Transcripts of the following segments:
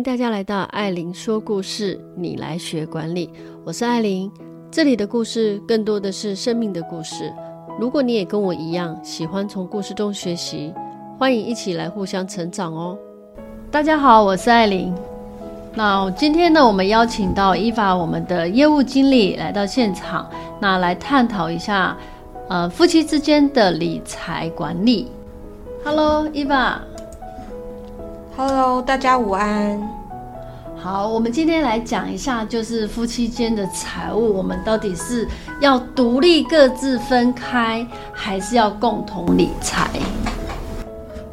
欢迎大家来到艾琳说故事，你来学管理。我是艾琳，这里的故事更多的是生命的故事。如果你也跟我一样喜欢从故事中学习，欢迎一起来互相成长哦。大家好，我是艾琳。那今天呢，我们邀请到伊娃，我们的业务经理来到现场，那来探讨一下，呃，夫妻之间的理财管理。Hello，伊娃。Hello，大家午安。好，我们今天来讲一下，就是夫妻间的财务，我们到底是要独立各自分开，还是要共同理财？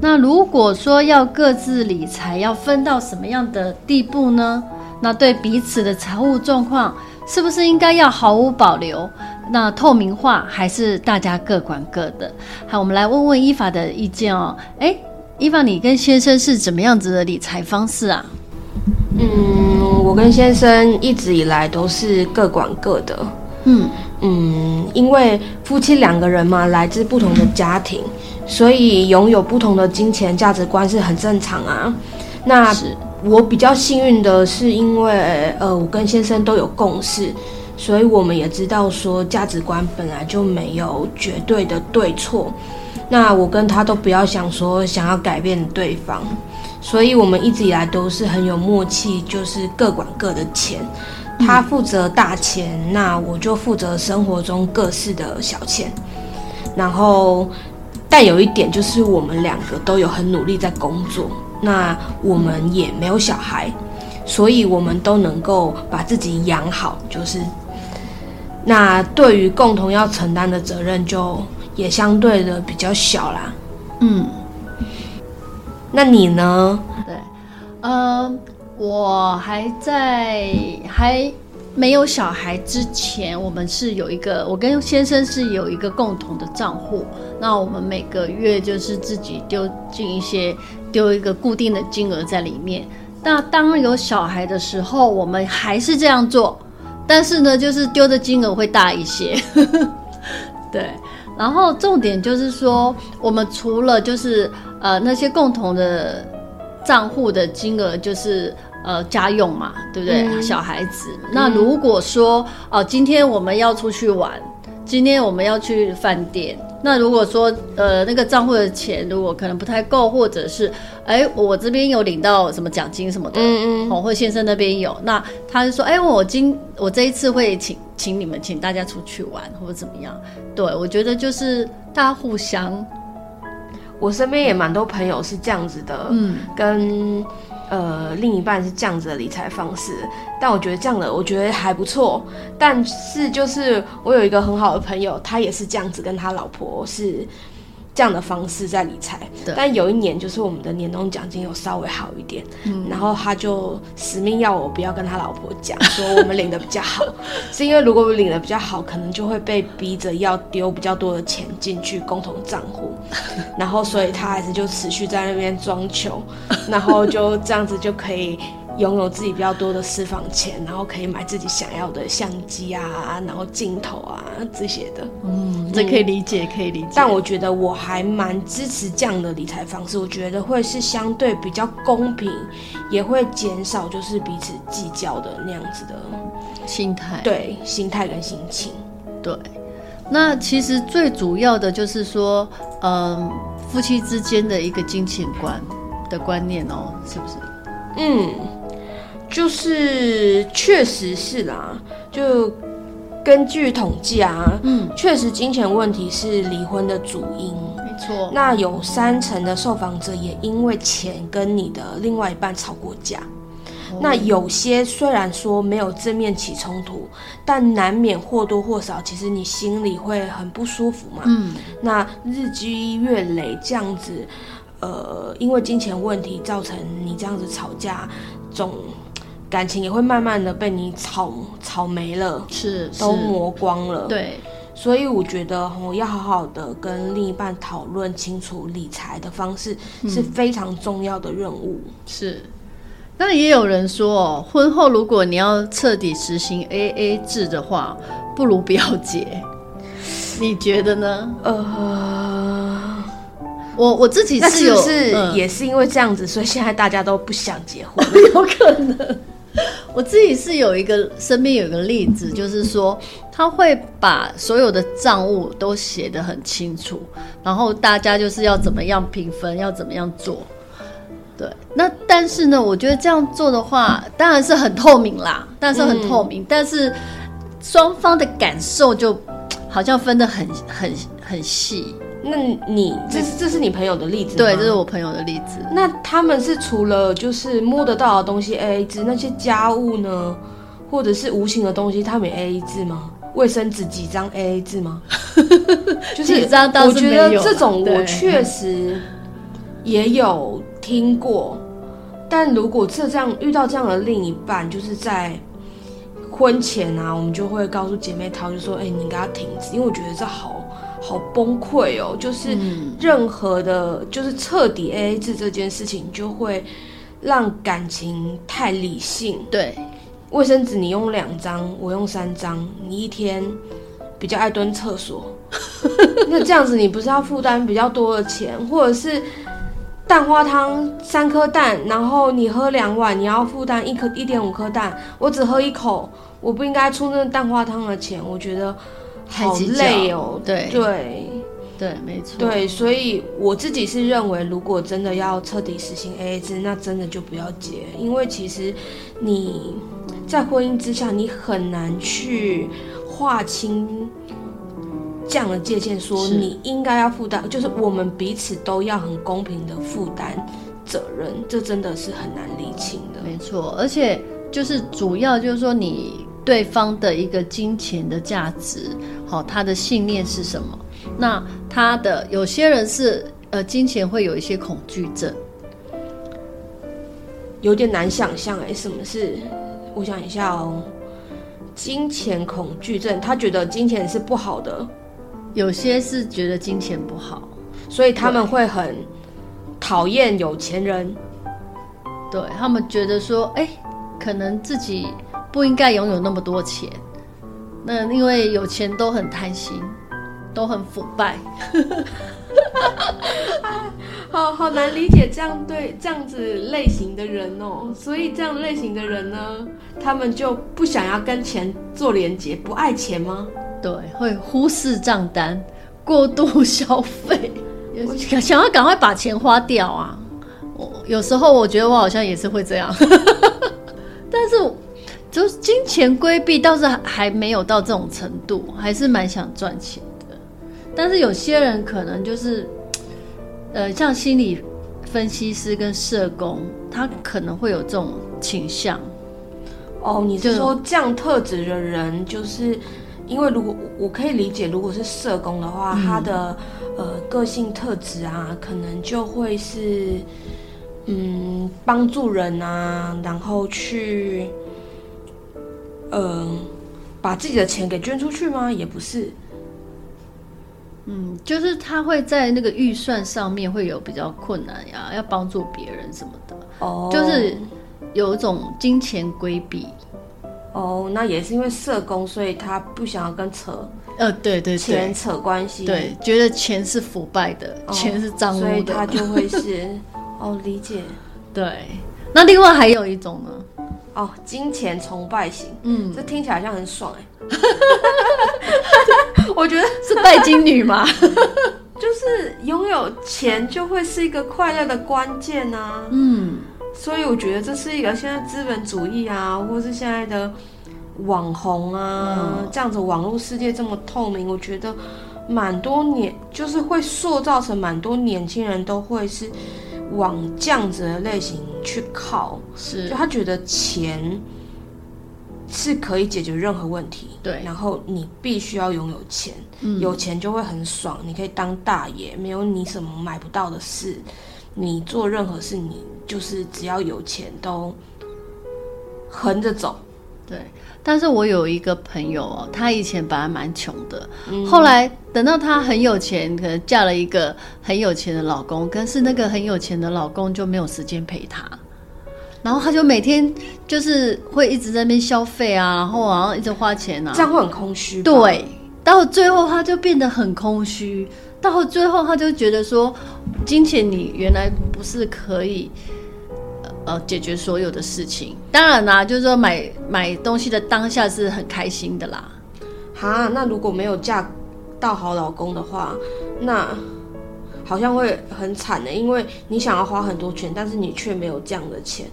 那如果说要各自理财，要分到什么样的地步呢？那对彼此的财务状况，是不是应该要毫无保留？那透明化，还是大家各管各的？好，我们来问问依法的意见哦。诶伊凡，你跟先生是怎么样子的理财方式啊？嗯，我跟先生一直以来都是各管各的。嗯嗯，因为夫妻两个人嘛，来自不同的家庭，所以拥有不同的金钱价值观是很正常啊。那我比较幸运的是，因为呃，我跟先生都有共识，所以我们也知道说价值观本来就没有绝对的对错。那我跟他都不要想说想要改变对方，所以我们一直以来都是很有默契，就是各管各的钱，他负责大钱，那我就负责生活中各式的小钱。然后，但有一点就是我们两个都有很努力在工作，那我们也没有小孩，所以我们都能够把自己养好，就是那对于共同要承担的责任就。也相对的比较小啦，嗯，那你呢？对，呃，我还在还没有小孩之前，我们是有一个，我跟先生是有一个共同的账户，那我们每个月就是自己丢进一些，丢一个固定的金额在里面。那当有小孩的时候，我们还是这样做，但是呢，就是丢的金额会大一些，对。然后重点就是说，我们除了就是呃那些共同的账户的金额，就是呃家用嘛，对不对？嗯、小孩子。那如果说哦、呃，今天我们要出去玩，今天我们要去饭店。那如果说呃那个账户的钱如果可能不太够，或者是哎我这边有领到什么奖金什么的，嗯嗯，或先生那边有，那他就说哎我今我这一次会请请你们请大家出去玩或者怎么样？对，我觉得就是大家互相，我身边也蛮多朋友是这样子的，嗯，跟。呃，另一半是这样子的理财方式，但我觉得这样的我觉得还不错。但是就是我有一个很好的朋友，他也是这样子跟他老婆是这样的方式在理财。但有一年就是我们的年终奖金有稍微好一点，嗯，然后他就死命要我不要跟他老婆讲，说我们领的比较好，是因为如果我领的比较好，可能就会被逼着要丢比较多的钱进去共同账户，然后所以他还是就持续在那边装穷，然后就这样子就可以。拥有自己比较多的私房钱，然后可以买自己想要的相机啊，然后镜头啊这些的。嗯，这可以理解，可以理解。但我觉得我还蛮支持这样的理财方式，我觉得会是相对比较公平，也会减少就是彼此计较的那样子的心态。对，心态跟心情。对。那其实最主要的就是说，嗯，夫妻之间的一个金钱观的观念哦，是不是？嗯。就是确实是啦，就根据统计啊，嗯，确实金钱问题是离婚的主因，没错。那有三成的受访者也因为钱跟你的另外一半吵过架。哦。那有些虽然说没有正面起冲突，但难免或多或少，其实你心里会很不舒服嘛。嗯。那日积月累这样子，呃，因为金钱问题造成你这样子吵架，总。感情也会慢慢的被你吵吵没了，是，都磨光了。对，所以我觉得我要好好的跟另一半讨论清楚理财的方式是非常重要的任务。嗯、是，那也有人说，婚后如果你要彻底实行 AA 制的话，不如不要结。你觉得呢？呃，我我自己是有，是不是也是因为这样子，嗯、所以现在大家都不想结婚？有可能。我自己是有一个身边有一个例子，就是说他会把所有的账务都写得很清楚，然后大家就是要怎么样平分，要怎么样做。对，那但是呢，我觉得这样做的话，当然是很透明啦，但是很透明，嗯、但是双方的感受就好像分得很很很细。那你这是这是你朋友的例子？对，这是我朋友的例子。那他们是除了就是摸得到的东西 AA 制，那些家务呢，或者是无形的东西，他们 AA 制吗？卫生纸几张 AA 制吗？就是 几张。我觉得这种我确实也有听过，但如果这这样遇到这样的另一半，就是在婚前啊，我们就会告诉姐妹淘，就说：“哎、欸，你给他停止，因为我觉得这好。”好崩溃哦！就是任何的，嗯、就是彻底 AA 制这件事情，就会让感情太理性。对，卫生纸你用两张，我用三张，你一天比较爱蹲厕所，那这样子你不是要负担比较多的钱？或者是蛋花汤三颗蛋，然后你喝两碗，你要负担一颗一点五颗蛋，我只喝一口，我不应该出那个蛋花汤的钱？我觉得。好累哦，对对对，没错。对，所以我自己是认为，如果真的要彻底实行 AA 制，那真的就不要结，因为其实你在婚姻之下，你很难去划清这样的界限，说你应该要负担，就是我们彼此都要很公平的负担责任，这真的是很难理清的。没错，而且就是主要就是说你。对方的一个金钱的价值，好，他的信念是什么？那他的有些人是呃，金钱会有一些恐惧症，有点难想象哎，什么是？我想一下哦，金钱恐惧症，他觉得金钱是不好的，有些是觉得金钱不好，所以他们会很讨厌有钱人，对，他们觉得说，哎，可能自己。不应该拥有那么多钱，那因为有钱都很贪心，都很腐败，好好难理解这样对这样子类型的人哦。所以这样类型的人呢，他们就不想要跟钱做连结，不爱钱吗？对，会忽视账单，过度消费，想要赶快把钱花掉啊。我有时候我觉得我好像也是会这样，但是。就是金钱规避倒是还没有到这种程度，还是蛮想赚钱的。但是有些人可能就是，呃，像心理分析师跟社工，他可能会有这种倾向。哦，你是说这样特质的人，就是因为如果我可以理解，如果是社工的话，嗯、他的呃个性特质啊，可能就会是嗯帮助人啊，然后去。嗯，把自己的钱给捐出去吗？也不是。嗯，就是他会在那个预算上面会有比较困难呀，要帮助别人什么的。哦，就是有一种金钱规避。哦，那也是因为社工，所以他不想要跟扯。呃，对对对，钱扯关系。对，觉得钱是腐败的，哦、钱是脏污的，所以他就会是。哦，理解。对，那另外还有一种呢？哦，金钱崇拜型，嗯，这听起来好像很爽哎。我觉得是拜金女吗？就是拥有钱就会是一个快乐的关键啊。嗯，所以我觉得这是一个现在资本主义啊，或是现在的网红啊，嗯、这样子网络世界这么透明，我觉得蛮多年就是会塑造成蛮多年轻人都会是。往这样子的类型去靠，是就他觉得钱是可以解决任何问题，对。然后你必须要拥有钱，嗯，有钱就会很爽，你可以当大爷，没有你什么买不到的事，你做任何事，你就是只要有钱都横着走，对。但是我有一个朋友哦，他以前本来蛮穷的，嗯、后来等到他很有钱，可能嫁了一个很有钱的老公，可是那个很有钱的老公就没有时间陪他，然后他就每天就是会一直在那边消费啊，然后然后一直花钱啊，这样会很空虚。对，到最后他就变得很空虚，到最后他就觉得说，金钱你原来不是可以呃解决所有的事情。当然啦，就是说买买东西的当下是很开心的啦。哈，那如果没有嫁到好老公的话，那好像会很惨的，因为你想要花很多钱，但是你却没有这样的钱。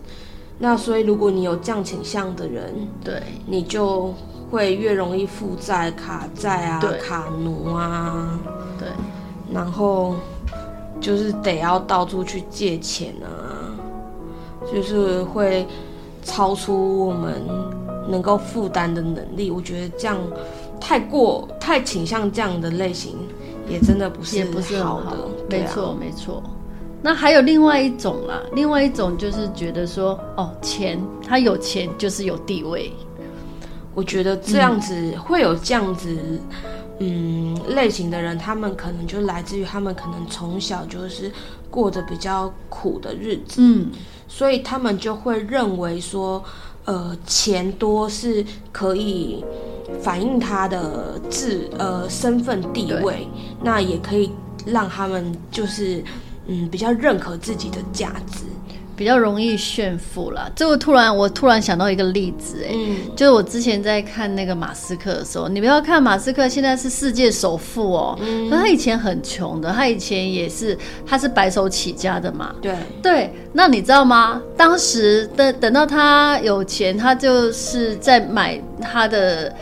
那所以如果你有这样倾向的人，对，你就会越容易负债、卡债啊、卡奴啊，对，然后就是得要到处去借钱啊，就是会超出我们能够负担的能力。我觉得这样。太过太倾向这样的类型，也真的不是也不是好的。没错、啊、没错。那还有另外一种啦，另外一种就是觉得说，哦，钱他有钱就是有地位。我觉得这样子、嗯、会有这样子，嗯，类型的人，他们可能就来自于他们可能从小就是过着比较苦的日子，嗯，所以他们就会认为说，呃，钱多是可以。反映他的自呃身份地位，那也可以让他们就是嗯比较认可自己的价值，比较容易炫富啦。这个突然我突然想到一个例子、欸，哎、嗯，就是我之前在看那个马斯克的时候，你不要看马斯克现在是世界首富哦、喔，嗯，可他以前很穷的，他以前也是他是白手起家的嘛，对对。那你知道吗？当时等等到他有钱，他就是在买他的。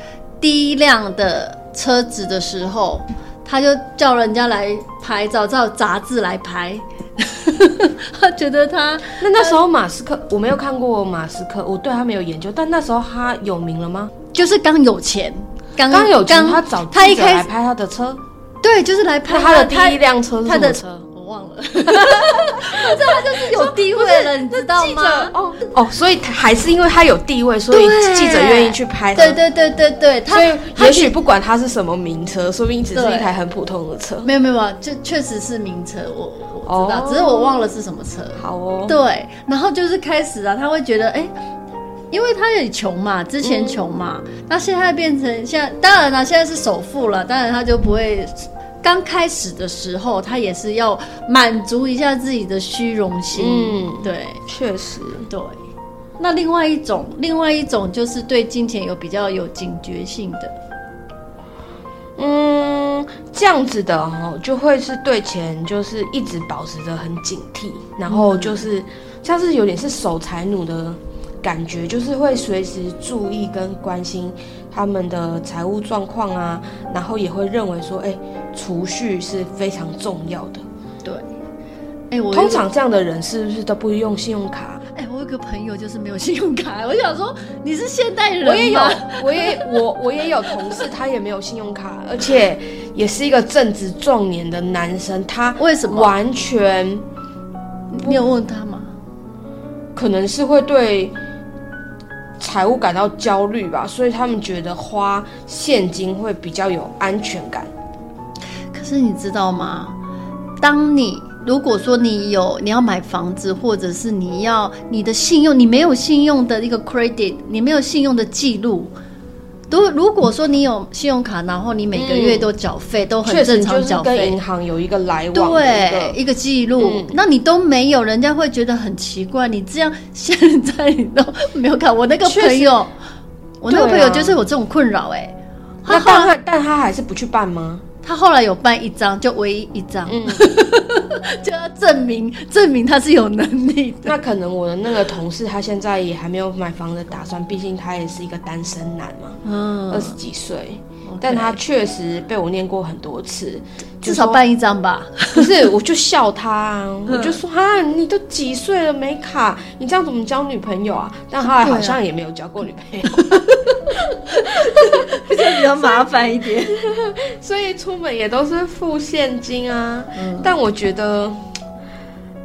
第一辆的车子的时候，他就叫人家来拍照，照杂志来拍。他觉得他那那时候马斯克，我没有看过马斯克，我对他没有研究。但那时候他有名了吗？就是刚有钱，刚刚有钱，他找他一开始来拍他的车。对，就是来拍他的第一辆车是什么车？忘了，反正他就是有地位了，你知道吗？哦哦，所以还是因为他有地位，所以记者愿意去拍他。对对对对对，所以也许不管他是什么名车，说不定只是一台很普通的车。没有没有，就确实是名车，我我知道，只是我忘了是什么车。好哦，对，然后就是开始啊，他会觉得哎，因为他也穷嘛，之前穷嘛，那现在变成现在，当然了，现在是首富了，当然他就不会。刚开始的时候，他也是要满足一下自己的虚荣心。嗯，对，确实对。那另外一种，另外一种就是对金钱有比较有警觉性的。嗯，这样子的哦，就会是对钱就是一直保持着很警惕，然后就是像是有点是守财奴的感觉，就是会随时注意跟关心他们的财务状况啊，然后也会认为说，哎。储蓄是非常重要的，对。哎、欸，我通常这样的人是不是都不用信用卡？哎、欸，我有个朋友就是没有信用卡，我想说你是现代人？我也有，我也我我也有同事，他也没有信用卡，而且也是一个正值壮年的男生。他为什么完全？你有问他吗？可能是会对财务感到焦虑吧，所以他们觉得花现金会比较有安全感。可是你知道吗？当你如果说你有你要买房子，或者是你要你的信用，你没有信用的一个 credit，你没有信用的记录，都如果说你有信用卡，然后你每个月都缴费，嗯、都很正常缴费，跟银行有一个来往，对，一个记录、嗯，那你都没有，人家会觉得很奇怪。你这样现在你都没有卡，我那个朋友，我那个朋友就是有这种困扰，哎，那但他但他还是不去办吗？他后来有办一张，就唯一一张，嗯、就要证明证明他是有能力的。那可能我的那个同事，他现在也还没有买房的打算，毕竟他也是一个单身男嘛，嗯，二十几岁。但他确实被我念过很多次，至少办一张吧。不是，我就笑他，啊，我就说啊，你都几岁了没卡，你这样怎么交女朋友啊？但后来好像也没有交过女朋友，比 较比较麻烦一点。所以出门也都是付现金啊。嗯，但我觉得，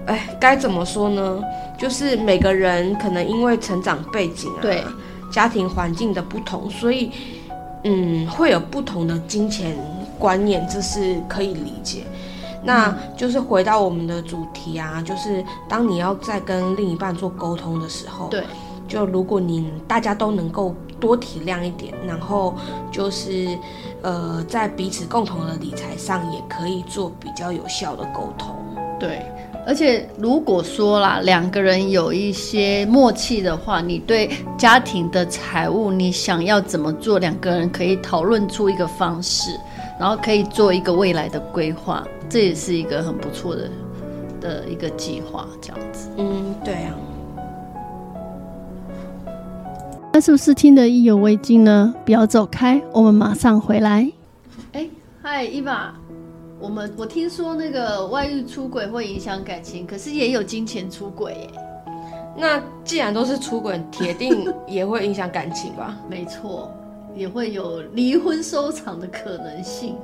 哎，该怎么说呢？就是每个人可能因为成长背景啊，对，家庭环境的不同，所以。嗯，会有不同的金钱观念，这是可以理解。那就是回到我们的主题啊，就是当你要在跟另一半做沟通的时候，对，就如果你大家都能够多体谅一点，然后就是呃，在彼此共同的理财上也可以做比较有效的沟通。对，而且如果说啦，两个人有一些默契的话，你对家庭的财务你想要怎么做，两个人可以讨论出一个方式，然后可以做一个未来的规划，这也是一个很不错的的一个计划，这样子。嗯，对啊。那是不是听得意犹未尽呢？不要走开，我们马上回来。哎，嗨，伊娃，我们我听说那个外遇出轨会影响感情，可是也有金钱出轨耶。那既然都是出轨，铁定也会影响感情吧？没错，也会有离婚收场的可能性。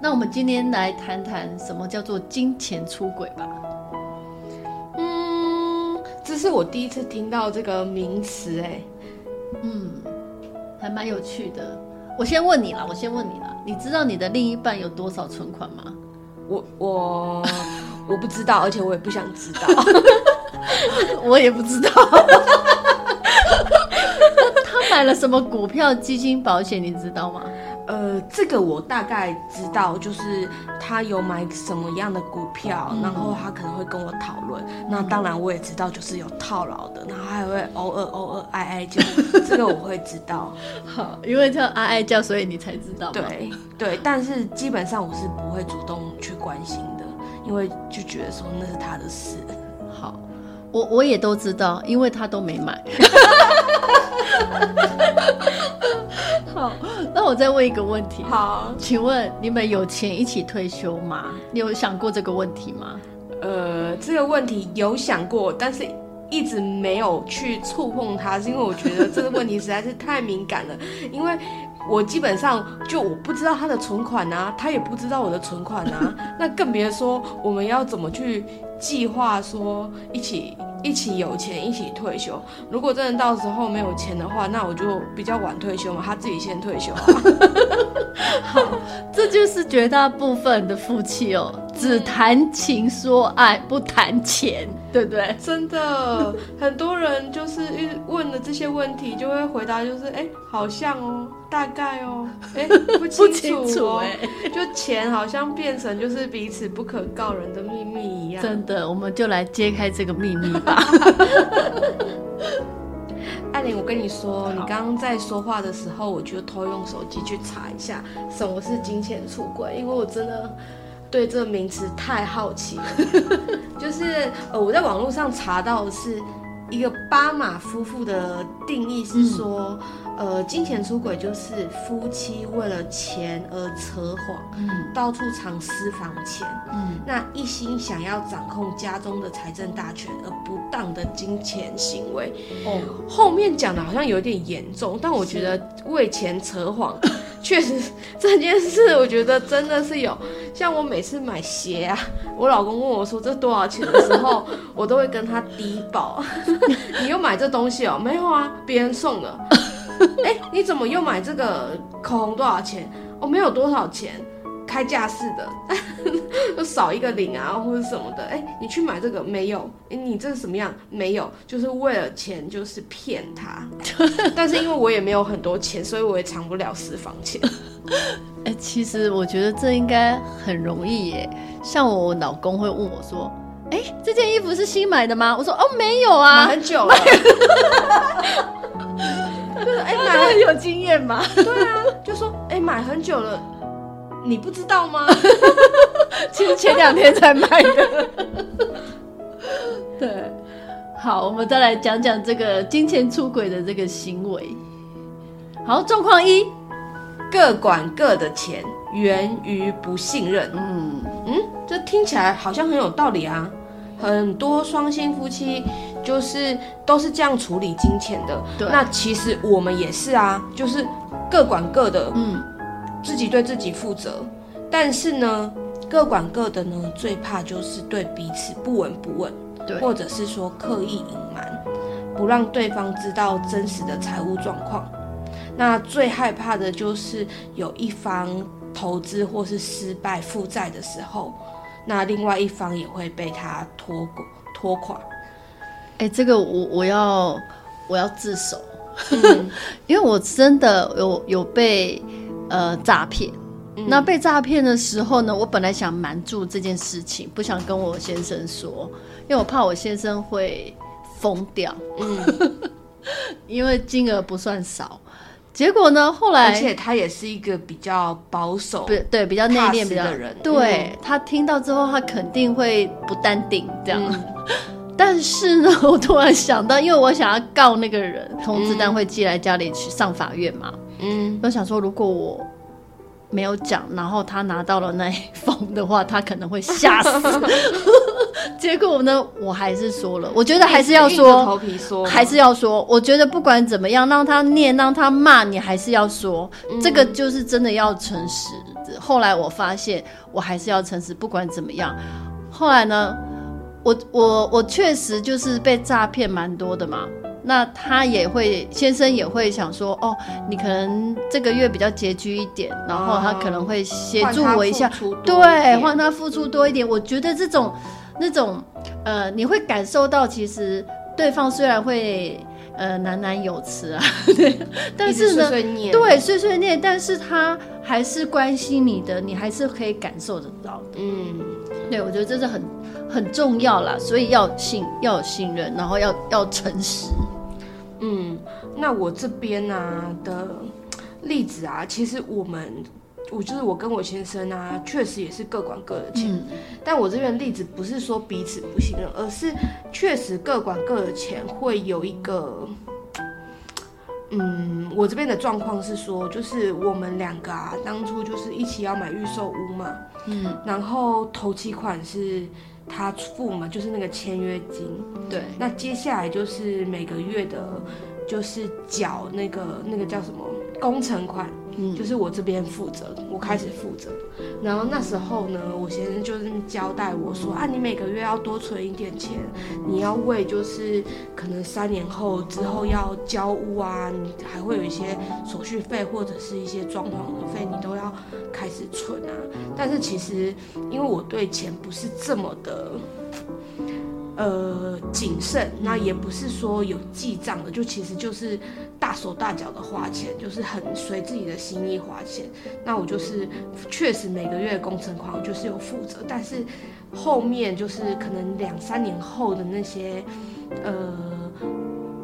那我们今天来谈谈什么叫做金钱出轨吧。是我第一次听到这个名词，哎。嗯，还蛮有趣的。我先问你啦，我先问你啦，你知道你的另一半有多少存款吗？我我 我不知道，而且我也不想知道。我也不知道。他买了什么股票、基金、保险，你知道吗？呃，这个我大概知道，就是他有买什么样的股票，嗯、然后他可能会跟我讨论。嗯、那当然我也知道，就是有套牢的，然后还会偶尔偶尔哀哀叫，这个我会知道。好，因为他哀哀叫，所以你才知道。对对，但是基本上我是不会主动去关心的，因为就觉得说那是他的事。好，我我也都知道，因为他都没买。好，那我再问一个问题。好，请问你们有钱一起退休吗？你有想过这个问题吗？呃，这个问题有想过，但是一直没有去触碰它，是因为我觉得这个问题实在是太敏感了。因为我基本上就我不知道他的存款啊，他也不知道我的存款啊，那更别说我们要怎么去计划说一起。一起有钱，一起退休。如果真的到时候没有钱的话，那我就比较晚退休嘛，他自己先退休。好，这就是绝大部分的夫妻哦，只谈情说爱，不谈钱，对不对？真的，很多人就是问了这些问题，就会回答就是，哎，好像哦。大概哦，哎，不清楚哦，就钱好像变成就是彼此不可告人的秘密一样。真的，我们就来揭开这个秘密吧。艾琳，我跟你说，你刚刚在说话的时候，我就偷用手机去查一下什么是金钱出轨，因为我真的对这个名词太好奇了。就是呃，我在网络上查到的是一个巴马夫妇的定义是说。嗯呃，金钱出轨就是夫妻为了钱而扯谎，嗯，到处藏私房钱，嗯，那一心想要掌控家中的财政大权而不当的金钱行为。哦，后面讲的好像有点严重，但我觉得为钱扯谎，确实这件事，我觉得真的是有。像我每次买鞋啊，我老公问我说这多少钱的时候，我都会跟他低报。你又买这东西哦？没有啊，别人送的。哎、你怎么又买这个口红？多少钱？哦，没有多少钱，开架式的，就少一个零啊，或者什么的。哎、欸，你去买这个没有？哎、欸，你这是什么样？没有，就是为了钱，就是骗他。但是因为我也没有很多钱，所以我也藏不了私房钱。哎、欸，其实我觉得这应该很容易耶。像我老公会问我说：“哎、欸，这件衣服是新买的吗？”我说：“哦，没有啊，买很久了。”就是哎，买很有经验嘛？对啊，就说哎，买很久了，你不知道吗？其实前两天才买的。对，好，我们再来讲讲这个金钱出轨的这个行为。好，状况一，各管各的钱，源于不信任。嗯嗯，这听起来好像很有道理啊。很多双薪夫妻。就是都是这样处理金钱的，对。那其实我们也是啊，就是各管各的，嗯，自己对自己负责。但是呢，各管各的呢，最怕就是对彼此不闻不问，对，或者是说刻意隐瞒，不让对方知道真实的财务状况。那最害怕的就是有一方投资或是失败负债的时候，那另外一方也会被他拖拖垮。哎，这个我我要我要自首，嗯、因为我真的有有被呃诈骗。嗯、那被诈骗的时候呢，我本来想瞒住这件事情，不想跟我先生说，因为我怕我先生会疯掉。嗯，因为金额不算少。结果呢，后来而且他也是一个比较保守，对对，比较内敛比较的人。对、嗯、他听到之后，他肯定会不淡定这样。嗯、但是呢，我突然想到，因为我想要告那个人，通知单会寄来家里去上法院嘛。嗯，我想说，如果我。没有讲，然后他拿到了那一封的话，他可能会吓死。结果呢，我还是说了，我觉得还是要说，头皮说，还是要说。我觉得不管怎么样，让他念，让他骂你，还是要说。嗯、这个就是真的要诚实。后来我发现，我还是要诚实，不管怎么样。后来呢，我我我确实就是被诈骗蛮多的嘛。那他也会，先生也会想说，哦，你可能这个月比较拮据一点，然后他可能会协助我一下，对，换他付出多一点。我觉得这种那种，呃，你会感受到，其实对方虽然会呃喃喃有词啊，对，但是呢，碎碎对，碎碎念，但是他还是关心你的，你还是可以感受得到的。嗯，对，我觉得这是很很重要啦，所以要信，要有信任，然后要要诚实。嗯，那我这边啊的例子啊，其实我们，我就是我跟我先生啊，确实也是各管各的钱。嗯、但我这边的例子不是说彼此不信任，而是确实各管各的钱会有一个，嗯，我这边的状况是说，就是我们两个啊，当初就是一起要买预售屋嘛，嗯，然后头期款是。他付嘛，就是那个签约金。对，那接下来就是每个月的，就是缴那个那个叫什么工程款。嗯，就是我这边负责，我开始负责。然后那时候呢，我先生就是交代我说啊，你每个月要多存一点钱，你要为就是可能三年后之后要交屋啊，你还会有一些手续费或者是一些装潢的费，你都要开始存啊。但是其实因为我对钱不是这么的。呃，谨慎，那也不是说有记账的，就其实就是大手大脚的花钱，就是很随自己的心意花钱。那我就是确实每个月工程款我就是有负责，但是后面就是可能两三年后的那些，呃。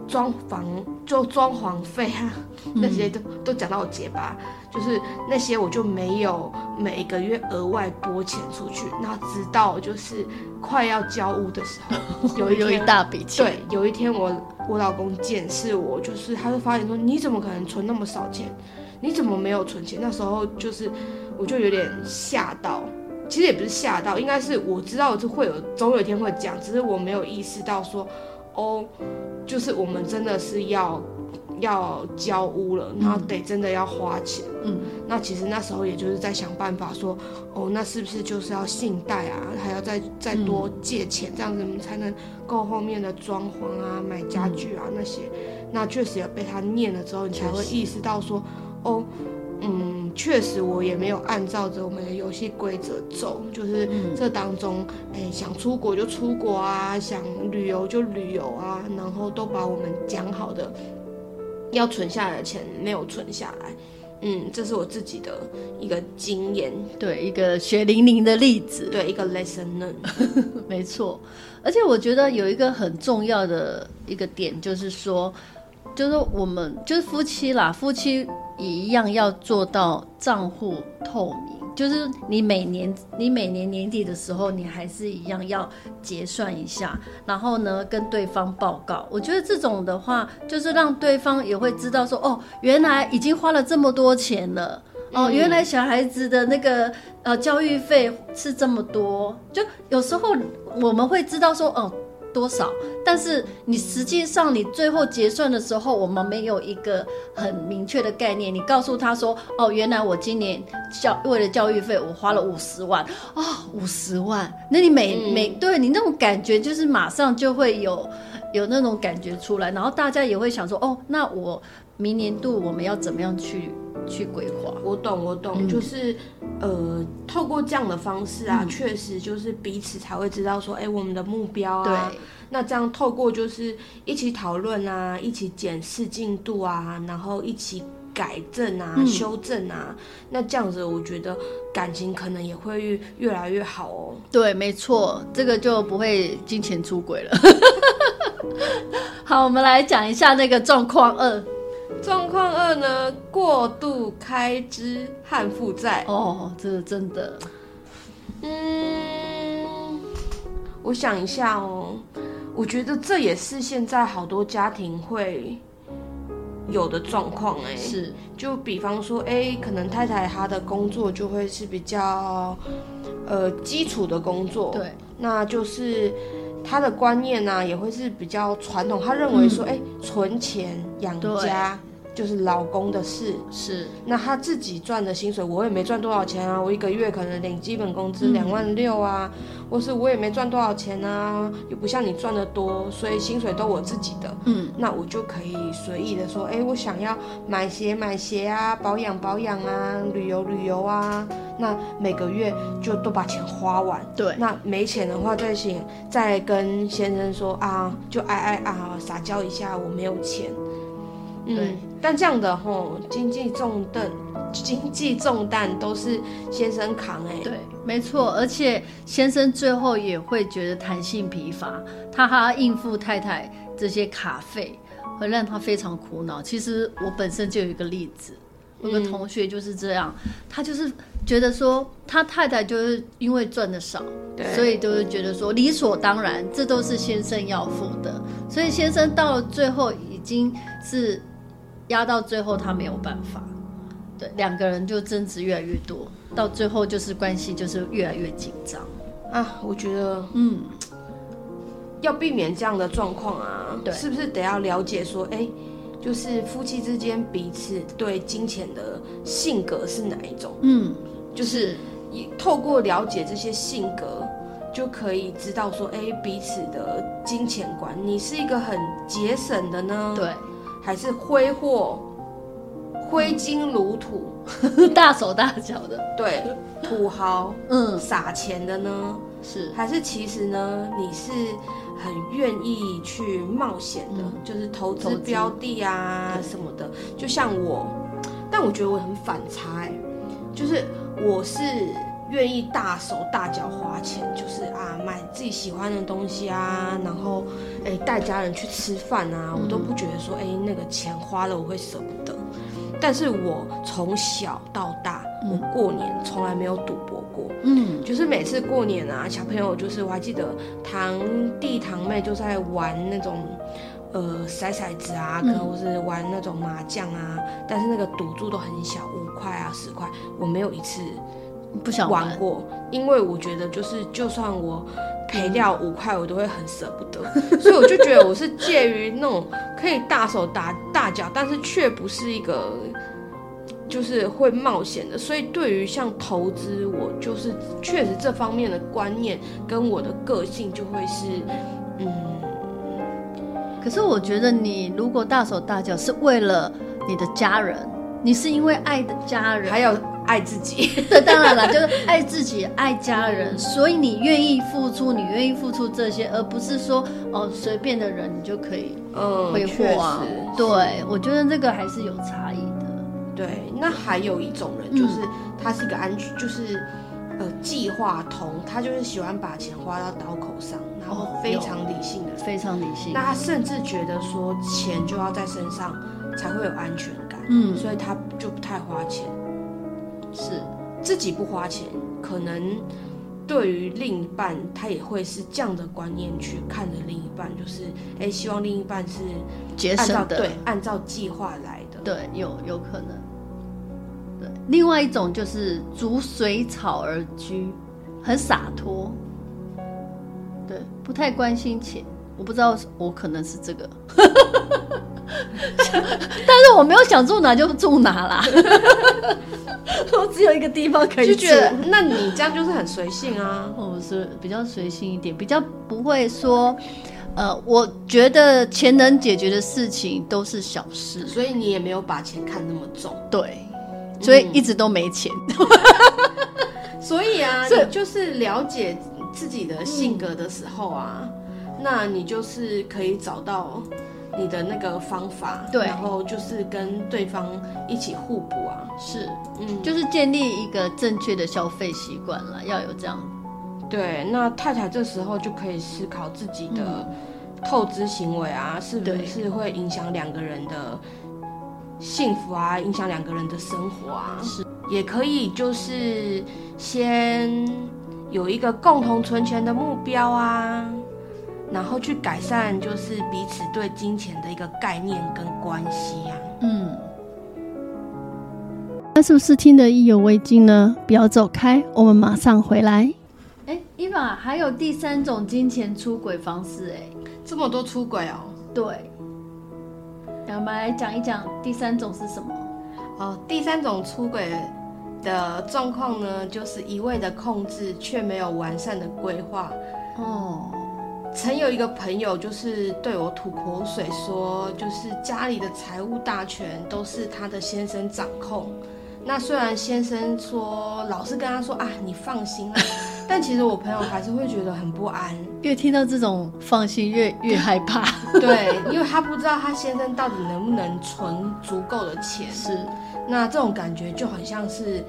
装房就装潢费啊，那些都、嗯、都讲到我结巴，就是那些我就没有每个月额外拨钱出去，然后直到就是快要交屋的时候，有一有一大笔钱。对，有一天我我老公检视我，就是他就发现说，你怎么可能存那么少钱？你怎么没有存钱？那时候就是我就有点吓到，其实也不是吓到，应该是我知道是会有总有一天会讲，只是我没有意识到说。哦，就是我们真的是要要交屋了，然后得真的要花钱。嗯，那其实那时候也就是在想办法说，哦，那是不是就是要信贷啊，还要再再多借钱，这样子才能够后面的装潢啊、买家具啊那些。那确实也被他念了之后，你才会意识到说，哦。嗯，确实我也没有按照着我们的游戏规则走，就是这当中，哎、想出国就出国啊，想旅游就旅游啊，然后都把我们讲好的要存下来的钱没有存下来。嗯，这是我自己的一个经验，对，一个血淋淋的例子，对，一个 lesson learned，没错。而且我觉得有一个很重要的一个点，就是说，就是我们就是夫妻啦，夫妻。也一样要做到账户透明，就是你每年你每年年底的时候，你还是一样要结算一下，然后呢跟对方报告。我觉得这种的话，就是让对方也会知道说，哦，原来已经花了这么多钱了，哦，原来小孩子的那个呃教育费是这么多，就有时候我们会知道说，哦。多少？但是你实际上你最后结算的时候，我们没有一个很明确的概念。你告诉他说：“哦，原来我今年教为了教育费，我花了五十万啊，哦，五十万。”那你每、嗯、每对你那种感觉，就是马上就会有有那种感觉出来，然后大家也会想说：“哦，那我明年度我们要怎么样去去规划。我懂，我懂，嗯、就是呃，透过这样的方式啊，确、嗯、实就是彼此才会知道说，哎、欸，我们的目标啊。对。那这样透过就是一起讨论啊，一起检视进度啊，然后一起改正啊、嗯、修正啊，那这样子我觉得感情可能也会越越来越好哦。对，没错，这个就不会金钱出轨了。好，我们来讲一下那个状况二。状况二呢，过度开支和负债。哦，这个真的，嗯，我想一下哦。我觉得这也是现在好多家庭会有的状况哎，是，就比方说，哎，可能太太她的工作就会是比较，呃，基础的工作，对，那就是她的观念呢、啊、也会是比较传统，她认为说，哎、嗯，存钱养家。就是老公的事，是那他自己赚的薪水，我也没赚多少钱啊。我一个月可能领基本工资两万六啊，嗯、或是我也没赚多少钱啊，又不像你赚的多，所以薪水都我自己的。嗯，那我就可以随意的说，哎、欸，我想要买鞋买鞋啊，保养保养啊，旅游旅游啊。那每个月就都把钱花完。对，那没钱的话再请再跟先生说啊，就哎哎啊撒娇一下，我没有钱。对，但这样的吼，经济重担，经济重担都是先生扛哎。对，没错，而且先生最后也会觉得弹性疲乏，他还要应付太太这些卡费，会让他非常苦恼。其实我本身就有一个例子，有个同学就是这样，嗯、他就是觉得说，他太太就是因为赚的少，所以就是觉得说理所当然，这都是先生要付的，所以先生到了最后已经是。压到最后，他没有办法，对，两个人就争执越来越多，到最后就是关系就是越来越紧张啊。我觉得，嗯，要避免这样的状况啊，对，是不是得要了解说，哎、欸，就是夫妻之间彼此对金钱的性格是哪一种？嗯，就是透过了解这些性格，就可以知道说，哎、欸，彼此的金钱观，你是一个很节省的呢？对。还是挥霍、挥金如土、大手大脚的，对，土豪，嗯，撒钱的呢？是，还是其实呢？你是很愿意去冒险的，嗯、就是投资标的啊什么的。就像我，但我觉得我很反差、欸，就是我是。愿意大手大脚花钱，就是啊，买自己喜欢的东西啊，然后哎带家人去吃饭啊，我都不觉得说哎那个钱花了我会舍不得。但是我从小到大，我过年从来没有赌博过，嗯，就是每次过年啊，小朋友就是我还记得堂弟堂妹就在玩那种呃骰骰子啊，可能或是玩那种麻将啊，但是那个赌注都很小，五块啊十块，我没有一次。不想玩过，因为我觉得就是，就算我赔掉五块，我都会很舍不得，所以我就觉得我是介于那种可以大手打大脚，但是却不是一个就是会冒险的。所以对于像投资，我就是确实这方面的观念跟我的个性就会是，嗯。可是我觉得你如果大手大脚是为了你的家人，你是因为爱的家人，还有。爱自己，对，当然了，就是爱自己、爱家人，所以你愿意付出，你愿意付出这些，而不是说哦，随便的人你就可以挥霍啊。嗯、对，我觉得这个还是有差异的。对，那还有一种人，就是他是一个安全，嗯、就是呃计划通，他就是喜欢把钱花到刀口上，然后非常理性的，非常理性。那他甚至觉得说钱就要在身上才会有安全感，嗯，所以他就不太花钱。是自己不花钱，可能对于另一半，他也会是这样的观念去看着另一半，就是哎、欸，希望另一半是节省的，对，按照计划来的，对，有有可能。对，另外一种就是逐水草而居，很洒脱，对，不太关心钱。我不知道，我可能是这个，但是我没有想住哪就住哪啦。我只有一个地方可以住，觉得那你这样就是很随性啊。我是比较随性一点，比较不会说，呃，我觉得钱能解决的事情都是小事，所以你也没有把钱看那么重。对，所以一直都没钱。嗯、所以啊，你就是了解自己的性格的时候啊，嗯、那你就是可以找到你的那个方法，对，然后就是跟对方一起互补啊。是，嗯，就是建立一个正确的消费习惯了，要有这样。对，那太太这时候就可以思考自己的透支行为啊，嗯、是不是会影响两个人的幸福啊，影响两个人的生活啊？是，也可以就是先有一个共同存钱的目标啊，然后去改善就是彼此对金钱的一个概念跟关系啊。嗯，那是不是听得意犹未尽呢？不要走开，我们马上回来。哎，伊娃，还有第三种金钱出轨方式，哎，这么多出轨哦。对，我们来讲一讲第三种是什么？哦，第三种出轨的状况呢，就是一味的控制，却没有完善的规划。哦，曾有一个朋友就是对我吐口水说，就是家里的财务大权都是他的先生掌控。那虽然先生说，老是跟他说啊，你放心啦。但其实我朋友还是会觉得很不安，越听到这种放心越越害怕。对，因为他不知道他先生到底能不能存足够的钱。是，那这种感觉就很像是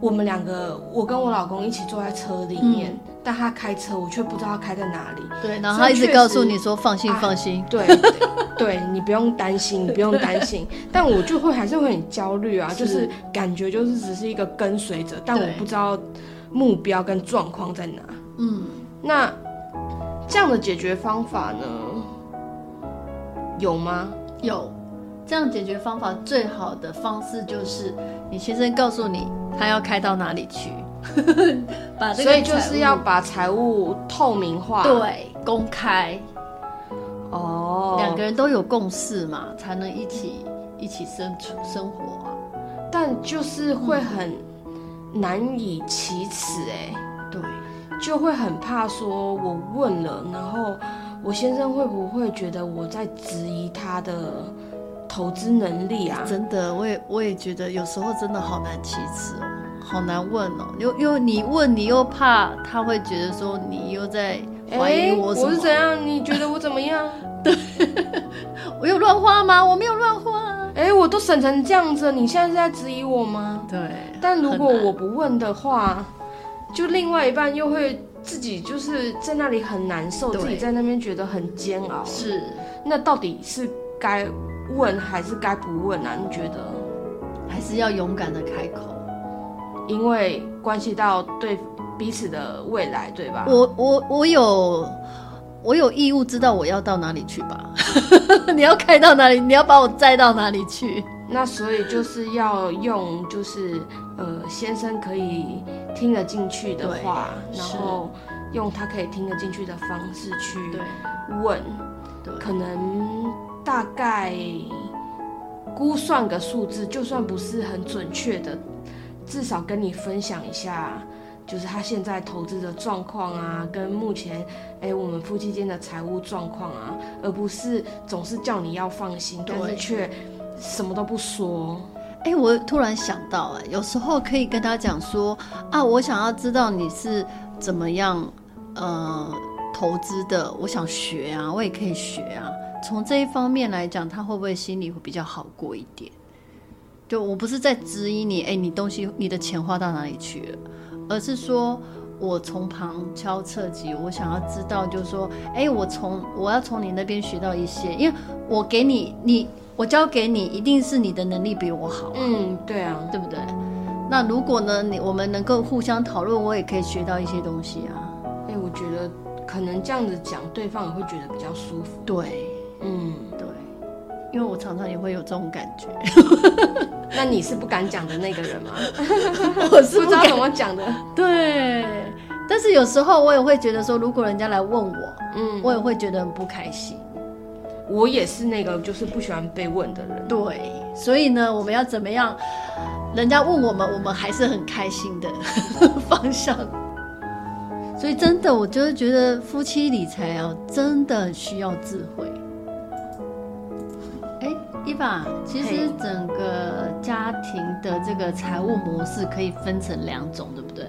我们两个，我跟我老公一起坐在车里面，嗯、但他开车，我却不知道他开在哪里。对，然后他一直告诉你说放心放心，啊、对，对你不用担心，你不用担心。但我就会还是会很焦虑啊，是就是感觉就是只是一个跟随者，但我不知道。目标跟状况在哪？嗯，那这样的解决方法呢？有吗？有，这样解决方法最好的方式就是你先生告诉你他要开到哪里去，把这个，所以就是要把财务透明化，对，公开。哦，两个人都有共识嘛，才能一起一起生存生活啊。但就是会很。嗯难以启齿哎，对，就会很怕说，我问了，然后我先生会不会觉得我在质疑他的投资能力啊？真的，我也我也觉得有时候真的好难启齿哦，好难问哦，又因为你问你又怕他会觉得说你又在怀疑我什么？我是怎样？你觉得我怎么样？对，我有乱花吗？我没有乱花。哎，我都省成这样子，你现在是在质疑我吗？对。但如果我不问的话，就另外一半又会自己就是在那里很难受，自己在那边觉得很煎熬。是。那到底是该问还是该不问啊？你觉得？还是要勇敢的开口，因为关系到对彼此的未来，对吧？我我我有。我有义务知道我要到哪里去吧？你要开到哪里？你要把我载到哪里去？那所以就是要用，就是呃，先生可以听得进去的话，然后用他可以听得进去的方式去问，可能大概估算个数字，就算不是很准确的，至少跟你分享一下。就是他现在投资的状况啊，跟目前哎、欸、我们夫妻间的财务状况啊，而不是总是叫你要放心，但是却什么都不说。哎、欸，我突然想到，哎，有时候可以跟他讲说啊，我想要知道你是怎么样呃投资的，我想学啊，我也可以学啊。从这一方面来讲，他会不会心里会比较好过一点？就我不是在质疑你，哎、欸，你东西你的钱花到哪里去了？而是说，我从旁敲侧击，我想要知道，就是说，哎，我从我要从你那边学到一些，因为我给你，你我教给你，一定是你的能力比我好啊。嗯，对啊，对不对？那如果呢，你我们能够互相讨论，我也可以学到一些东西啊。哎，我觉得可能这样子讲，对方也会觉得比较舒服。对。因为我常常也会有这种感觉，那你是不敢讲的那个人吗？我是不，不知道怎么讲的。对，但是有时候我也会觉得说，如果人家来问我，嗯，我也会觉得很不开心。我也是那个就是不喜欢被问的人。对，所以呢，我们要怎么样？人家问我们，我们还是很开心的 方向。所以真的，我就是觉得夫妻理财啊，真的需要智慧。其实整个家庭的这个财务模式可以分成两种，对不对？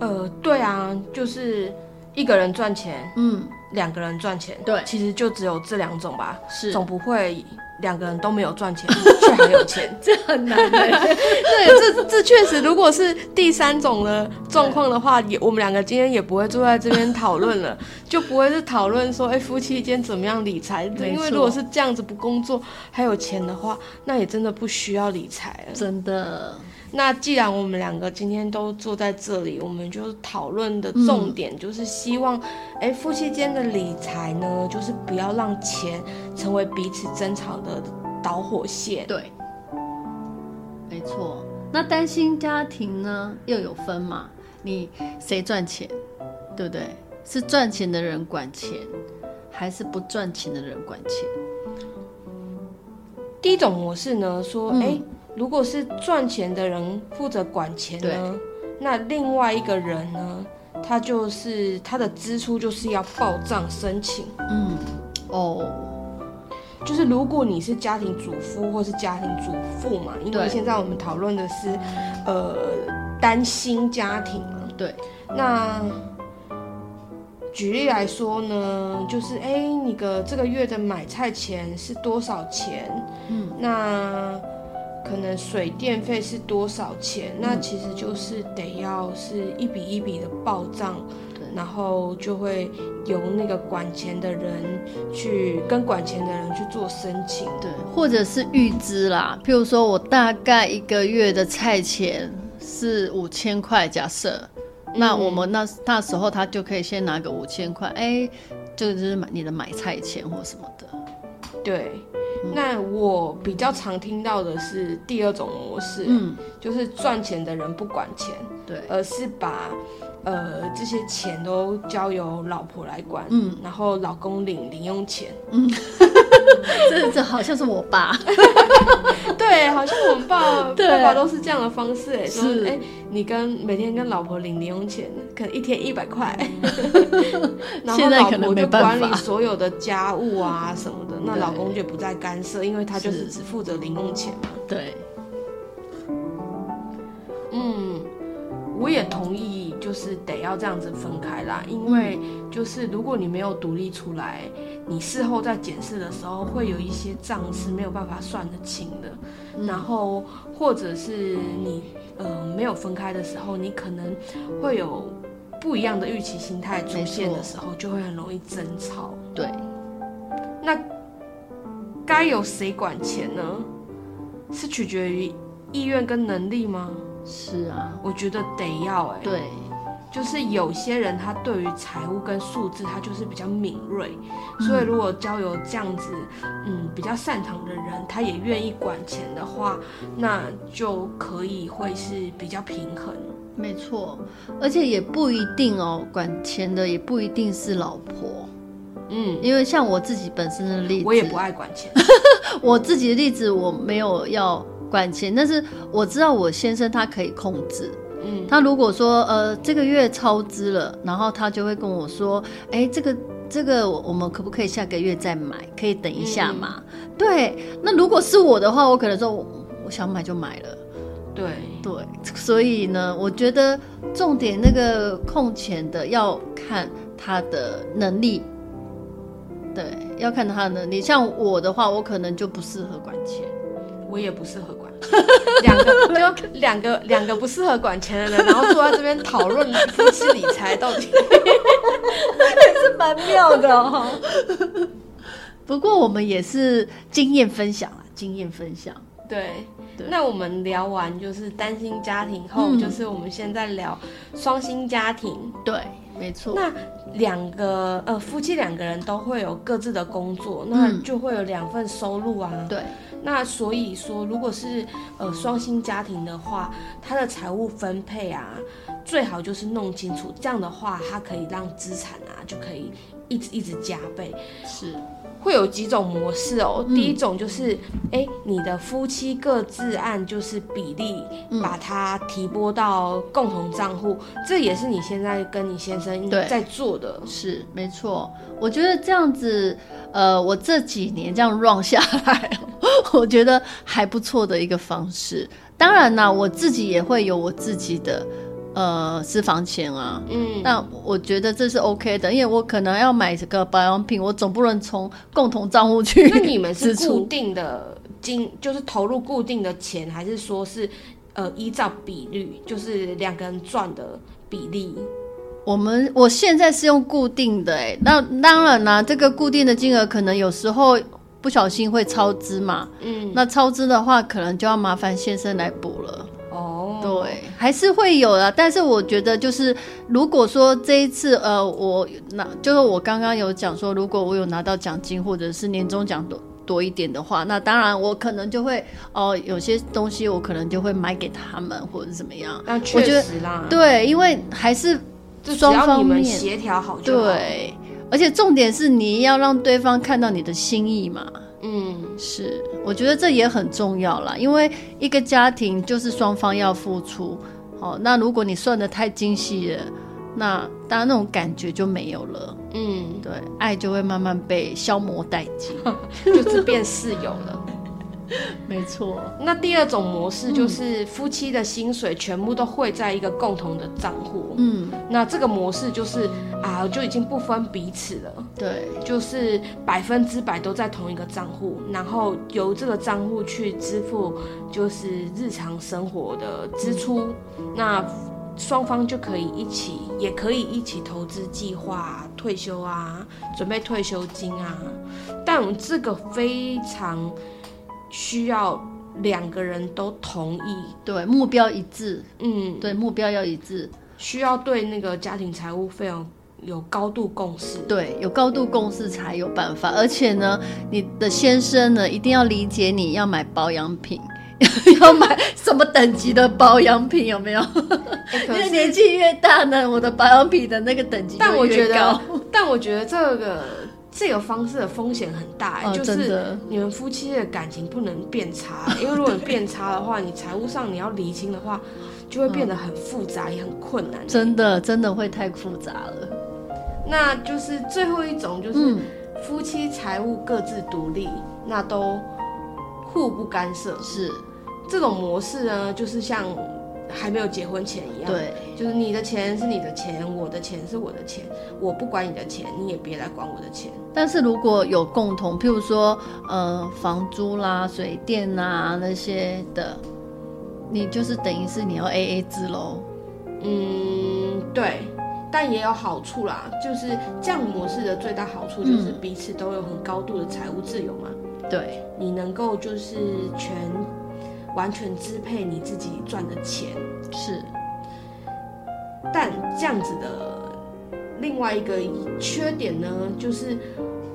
呃，对啊，就是一个人赚钱，嗯，两个人赚钱，对，其实就只有这两种吧，是，总不会两个人都没有赚钱 却还有钱，这很难的。对，这这确实，如果是第三种的状况的话，也我们两个今天也不会坐在这边讨论了，就不会是讨论说，哎，夫妻间怎么样理财？因为如果是这样子不工作还有钱的话，那也真的不需要理财了，真的。那既然我们两个今天都坐在这里，我们就讨论的重点就是希望，哎、嗯，夫妻间的理财呢，就是不要让钱成为彼此争吵的导火线。对，没错。那单亲家庭呢，又有分嘛？你谁赚钱，对不对？是赚钱的人管钱，还是不赚钱的人管钱？第一种模式呢，说，哎、嗯。如果是赚钱的人负责管钱呢，那另外一个人呢，他就是他的支出就是要报账申请。嗯，哦，就是如果你是家庭主夫或是家庭主妇嘛，因为现在我们讨论的是呃单亲家庭嘛。对，那举例来说呢，就是哎，你个这个月的买菜钱是多少钱？嗯，那。可能水电费是多少钱？那其实就是得要是一笔一笔的报账，然后就会由那个管钱的人去跟管钱的人去做申请，对，或者是预支啦。譬如说我大概一个月的菜钱是五千块，假设，那我们那那时候他就可以先拿个五千块，哎，就是买你的买菜钱或什么的，对。那我比较常听到的是第二种模式，嗯，就是赚钱的人不管钱，对，而是把呃这些钱都交由老婆来管，嗯，然后老公领零用钱，嗯，这这好像是我爸，对，好像我们爸 爸爸都是这样的方式，哎，是，哎，你跟每天跟老婆领零用钱，可能一天一百块，然后老婆就管理所有的家务啊什么的，那老公就不再干涉，因为他就是只负责零用钱嘛。对，嗯，我也同意，就是得要这样子分开啦，因为就是如果你没有独立出来，你事后在检视的时候，会有一些账是没有办法算得清的。嗯、然后或者是你呃没有分开的时候，你可能会有不一样的预期心态出现的时候，就会很容易争吵。对，那。该由谁管钱呢？是取决于意愿跟能力吗？是啊，我觉得得要哎、欸。对，就是有些人他对于财务跟数字他就是比较敏锐，嗯、所以如果交由这样子嗯比较擅长的人，他也愿意管钱的话，那就可以会是比较平衡。没错，而且也不一定哦，管钱的也不一定是老婆。嗯，因为像我自己本身的例子，我也不爱管钱。我自己的例子，我没有要管钱，但是我知道我先生他可以控制。嗯，他如果说呃这个月超支了，然后他就会跟我说，哎，这个这个我们可不可以下个月再买？可以等一下嘛？嗯、对。那如果是我的话，我可能说我，我想买就买了。对对，所以呢，我觉得重点那个控钱的要看他的能力。对，要看他的能力。像我的话，我可能就不适合管钱，我也不适合管。两个就两个两个不适合管钱的人，然后坐在这边讨论夫妻理财到底，也是蛮妙的哦。不过我们也是经验分享啊，经验分享。对，对那我们聊完就是单亲家庭后，嗯、就是我们现在聊双薪家庭。对，没错。那两个呃夫妻两个人都会有各自的工作，那就会有两份收入啊。对、嗯。那所以说，如果是呃双薪家庭的话，他的财务分配啊，最好就是弄清楚，这样的话，他可以让资产啊就可以一直一直加倍。是。会有几种模式哦。第一种就是，哎、嗯，你的夫妻各自按就是比例把它提拨到共同账户，嗯，这也是你现在跟你先生在做的。是，没错。我觉得这样子，呃，我这几年这样 run 下来，我觉得还不错的一个方式。当然啦，我自己也会有我自己的。呃，私房钱啊，嗯，那我觉得这是 OK 的，因为我可能要买这个保养品，我总不能从共同账户去。那你们是固定的金，就是投入固定的钱，还是说是呃依照比率，就是两个人赚的比例？我们我现在是用固定的，哎，那当然啦，这个固定的金额可能有时候不小心会超支嘛，嗯，那超支的话，可能就要麻烦先生来补了。对，还是会有的，但是我觉得就是，如果说这一次，呃，我拿，就是我刚刚有讲说，如果我有拿到奖金或者是年终奖多多一点的话，那当然我可能就会，哦、呃，有些东西我可能就会买给他们或者怎么样。那确实啦，对，因为还是双方面协调好就好。对，而且重点是你要让对方看到你的心意嘛。嗯，是，我觉得这也很重要啦，因为一个家庭就是双方要付出，哦，那如果你算得太精细了，那当然那种感觉就没有了，嗯，对，爱就会慢慢被消磨殆尽，就是变室友了。没错，那第二种模式就是夫妻的薪水全部都汇在一个共同的账户。嗯，那这个模式就是啊，就已经不分彼此了。对，就是百分之百都在同一个账户，然后由这个账户去支付就是日常生活的支出。那双方就可以一起，也可以一起投资计划退休啊，准备退休金啊。但这个非常。需要两个人都同意，对，目标一致，嗯，对，目标要一致，需要对那个家庭财务费用有高度共识，对，有高度共识才有办法。而且呢，你的先生呢，一定要理解你要买保养品，要买什么等级的保养品，有没有？欸、因为年纪越大呢，我的保养品的那个等级。但我觉得，但我觉得这个。这个方式的风险很大，哦，就是你们夫妻的感情不能变差，因为如果你变差的话，你财务上你要厘清的话，就会变得很复杂，嗯，也很困难。真的，真的会太复杂了。那就是最后一种，就是夫妻财务各自独立，嗯，那都互不干涉。是这种模式呢，就是像。还没有结婚前一样，对，就是你的钱是你的钱，我的钱是我的钱，我不管你的钱，你也别来管我的钱。但是如果有共同，譬如说，呃，房租啦、水电啊那些的，你就是等于是你要 AA 制喽。嗯，对，但也有好处啦，就是这样模式的最大好处就是彼此都有很高度的财务自由嘛。对，你能够就是全。完全支配你自己赚的钱。是，但这样子的另外一个缺点呢，就是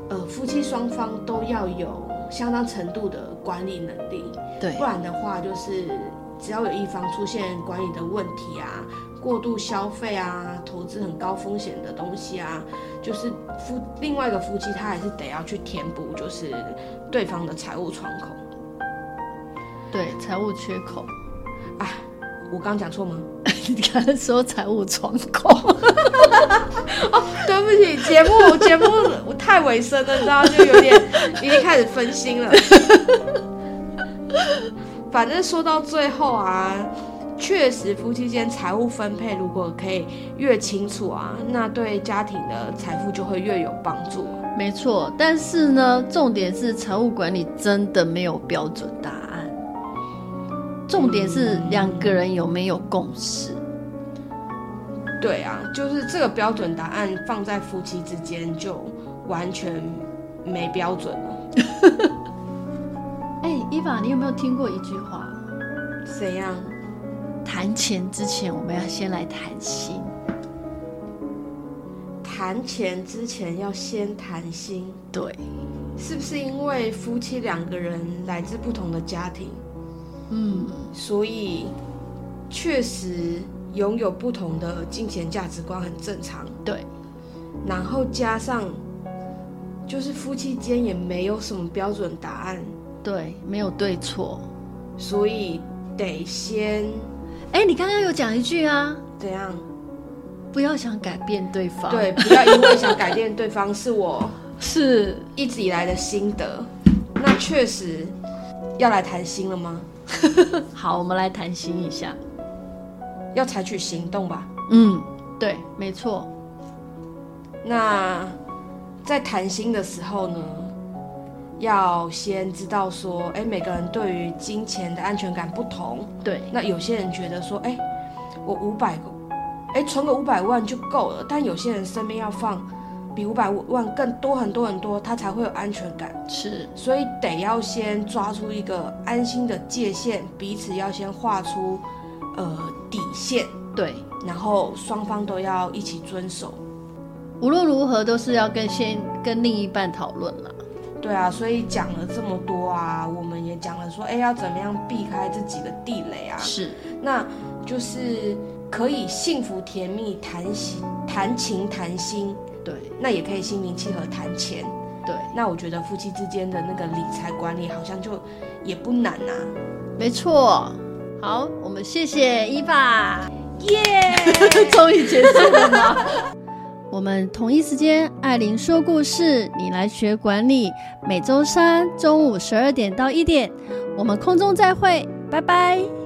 呃夫妻双方都要有相当程度的管理能力，对，不然的话就是只要有一方出现管理的问题啊，过度消费啊，投资很高风险的东西啊，就是夫另外一个夫妻他还是得要去填补，就是对方的财务窗口。对，财务缺口啊，我刚刚讲错吗？你刚才说财务窗口，哦，对不起，节目节目我太尾声了，你知道，就有点已经开始分心了。反正说到最后啊，确实夫妻间财务分配如果可以越清楚啊，那对家庭的财富就会越有帮助。没错，但是呢，重点是财务管理真的没有标准答案。重点是两个人有没有共识？对啊，就是这个标准答案放在夫妻之间就完全没标准了。哎、欸，伊娃，你有没有听过一句话？怎样？谈钱之前，我们要先来谈心。谈钱之前要先谈心，对，是不是因为夫妻两个人来自不同的家庭？嗯，所以确实拥有不同的金钱价值观很正常。对，然后加上就是夫妻间也没有什么标准答案，对，没有对错，所以得先。哎，你刚刚有讲一句啊？怎样？不要想改变对方。对，不要因为想改变对方，是我 是一直以来的心得。那确实要来谈心了吗？好，我们来谈心一下，要采取行动吧。嗯，对，没错。那在谈心的时候呢，要先知道说，哎，每个人对于金钱的安全感不同。对，那有些人觉得说，哎，我五百个，哎，存个五百万就够了。但有些人身边要放比五百万更多很多很多，他才会有安全感。是，所以得要先抓出一个安心的界限，彼此要先画出呃底线。对，然后双方都要一起遵守。无论如何，都是要跟先跟另一半讨论了。对啊，所以讲了这么多啊，我们也讲了说，哎，要怎么样避开自己的地雷啊？是，那就是可以幸福甜蜜谈心谈情谈心，对，那也可以心平气和谈钱，对。那我觉得夫妻之间的那个理财管理好像就也不难啊。没错。好，我们谢谢伊爸，耶，终于结束了吗？我们同一时间，艾琳说故事，你来学管理。每周三中午十二点到一点，我们空中再会，拜拜。